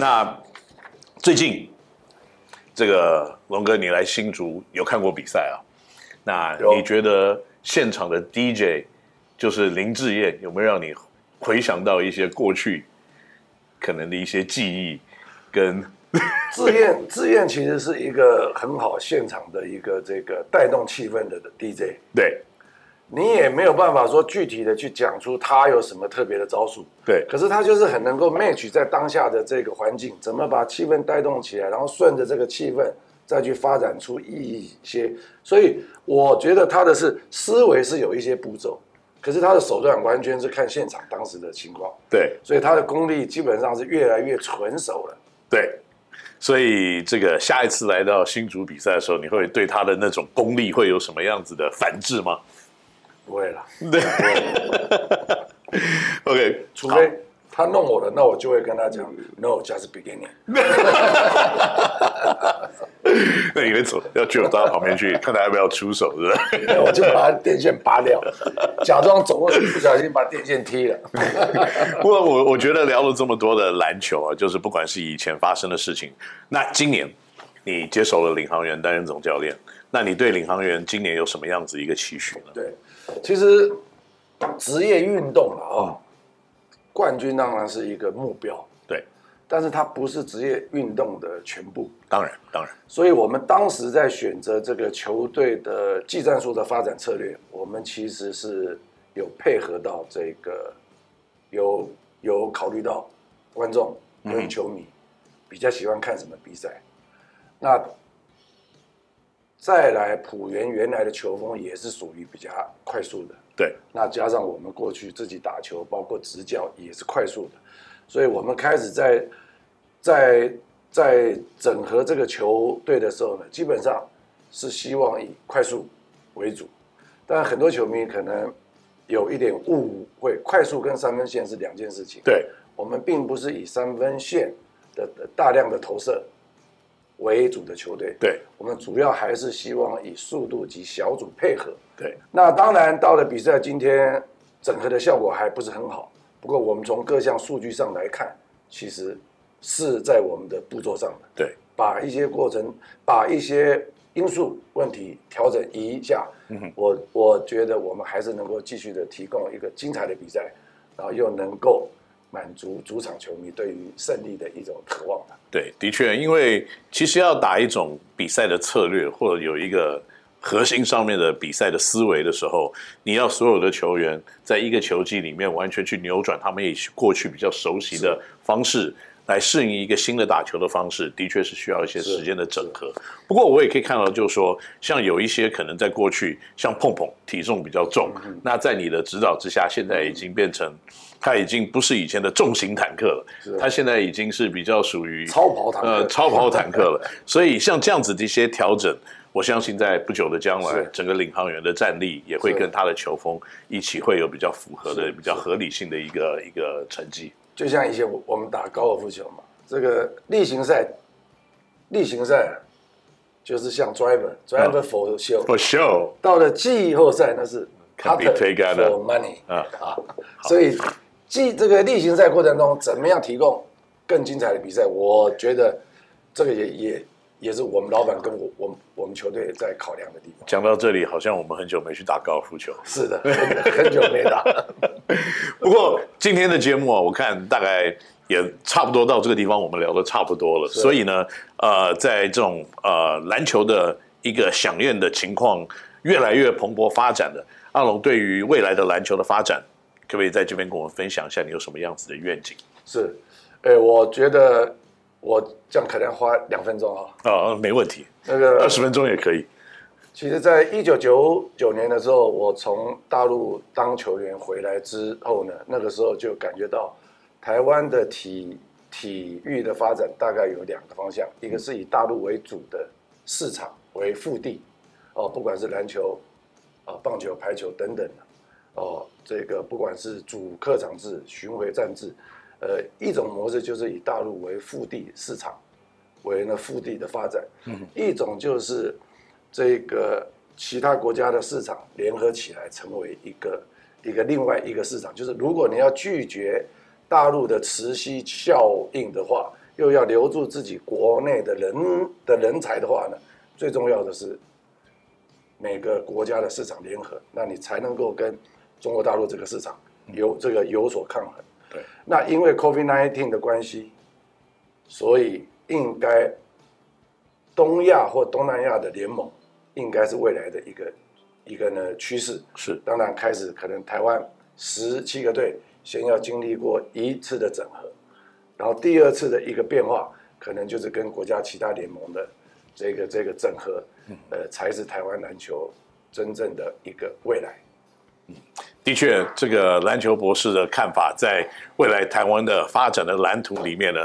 那最近这个龙哥，你来新竹有看过比赛啊？那你觉得现场的 DJ 就是林志燕，有没有让你回想到一些过去可能的一些记忆？跟志愿志愿其实是一个很好现场的一个这个带动气氛的 DJ。对。你也没有办法说具体的去讲出他有什么特别的招数，对。可是他就是很能够 match 在当下的这个环境，怎么把气氛带动起来，然后顺着这个气氛再去发展出一些。所以我觉得他的是思维是有一些步骤，可是他的手段完全是看现场当时的情况。对。所以他的功力基本上是越来越纯熟了。对。所以这个下一次来到新竹比赛的时候，你会对他的那种功力会有什么样子的反制吗？不会了，对，OK，除非他弄我了，那我就会跟他讲，No，just beginning。那你会走，要去我到他旁边去，看他要不要出手，是吧？我就把他电线拔掉，假装走过去，不小心把电线踢了。不过我我觉得聊了这么多的篮球啊，就是不管是以前发生的事情，那今年你接手了领航员担任总教练，那你对领航员今年有什么样子一个期许呢？对。其实职业运动了啊、哦，冠军当然是一个目标，对，但是它不是职业运动的全部。当然，当然。所以我们当时在选择这个球队的技战术的发展策略，我们其实是有配合到这个，有有考虑到观众跟球迷比较喜欢看什么比赛，那。再来，浦原原来的球风也是属于比较快速的，对。那加上我们过去自己打球，包括执教也是快速的，所以我们开始在在在整合这个球队的时候呢，基本上是希望以快速为主。但很多球迷可能有一点误会，快速跟三分线是两件事情。对，我们并不是以三分线的大量的投射。为主的球队，对，我们主要还是希望以速度及小组配合。对，那当然到了比赛今天，整合的效果还不是很好。不过我们从各项数据上来看，其实是在我们的步骤上的。对，把一些过程，把一些因素问题调整一下。嗯，我我觉得我们还是能够继续的提供一个精彩的比赛，然后又能够。满足主场球迷对于胜利的一种渴望。对，的确，因为其实要打一种比赛的策略，或者有一个核心上面的比赛的思维的时候，你要所有的球员在一个球季里面完全去扭转他们也过去比较熟悉的方式，来适应一个新的打球的方式，的确是需要一些时间的整合。不过我也可以看到，就是说，像有一些可能在过去，像碰碰体重比较重，嗯、那在你的指导之下，现在已经变成。他已经不是以前的重型坦克了，他现在已经是比较属于超跑坦克，呃，超跑坦克了。所以像这样子的一些调整，我相信在不久的将来，整个领航员的战力也会跟他的球风一起会有比较符合的、比较合理性的一个一个成绩。就像以前我我们打高尔夫球嘛，这个例行赛，例行赛就是像 driver driver for show for show，到了季后赛那是 cutter for money 啊。啊，所以。季这个例行赛过程中，怎么样提供更精彩的比赛？我觉得这个也也也是我们老板跟我我们我们球队在考量的地方。讲到这里，好像我们很久没去打高尔夫球。是的，很久没打。不过今天的节目啊，我看大概也差不多到这个地方，我们聊的差不多了。所以呢，呃，在这种呃篮球的一个响应的情况越来越蓬勃发展的，阿龙对于未来的篮球的发展。可不可以在这边跟我们分享一下你有什么样子的愿景？是，哎，我觉得我这样可能要花两分钟啊。哦，没问题，那个二十分钟也可以。其实，在一九九九年的时候，我从大陆当球员回来之后呢，那个时候就感觉到台湾的体体育的发展大概有两个方向，一个是以大陆为主的市场为腹地，哦，不管是篮球啊、棒球、排球等等的。哦，这个不管是主客场制、巡回战制，呃，一种模式就是以大陆为腹地市场，为呢腹地的发展；嗯、一种就是这个其他国家的市场联合起来成为一个一个另外一个市场。就是如果你要拒绝大陆的磁吸效应的话，又要留住自己国内的人的人才的话呢，最重要的是每个国家的市场联合，那你才能够跟中国大陆这个市场有这个有所抗衡。对，那因为 COVID-19 的关系，所以应该东亚或东南亚的联盟应该是未来的一个一个呢趋势。是，当然开始可能台湾十七个队先要经历过一次的整合，然后第二次的一个变化，可能就是跟国家其他联盟的这个这个整合，呃，才是台湾篮球真正的一个未来。的确，这个篮球博士的看法，在未来台湾的发展的蓝图里面呢，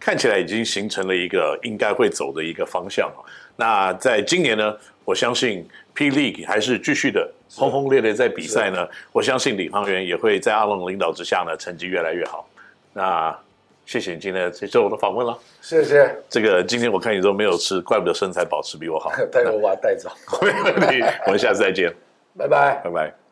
看起来已经形成了一个应该会走的一个方向。那在今年呢，我相信 P. League 还是继续的轰轰烈烈在比赛呢。我相信领航员也会在阿龙领导之下呢，成绩越来越好。那谢谢你今天接受我的访问了，谢谢。这个今天我看你都没有吃，怪不得身材保持比我好。带我把它带走，没问题。我们下次再见，拜拜，拜拜。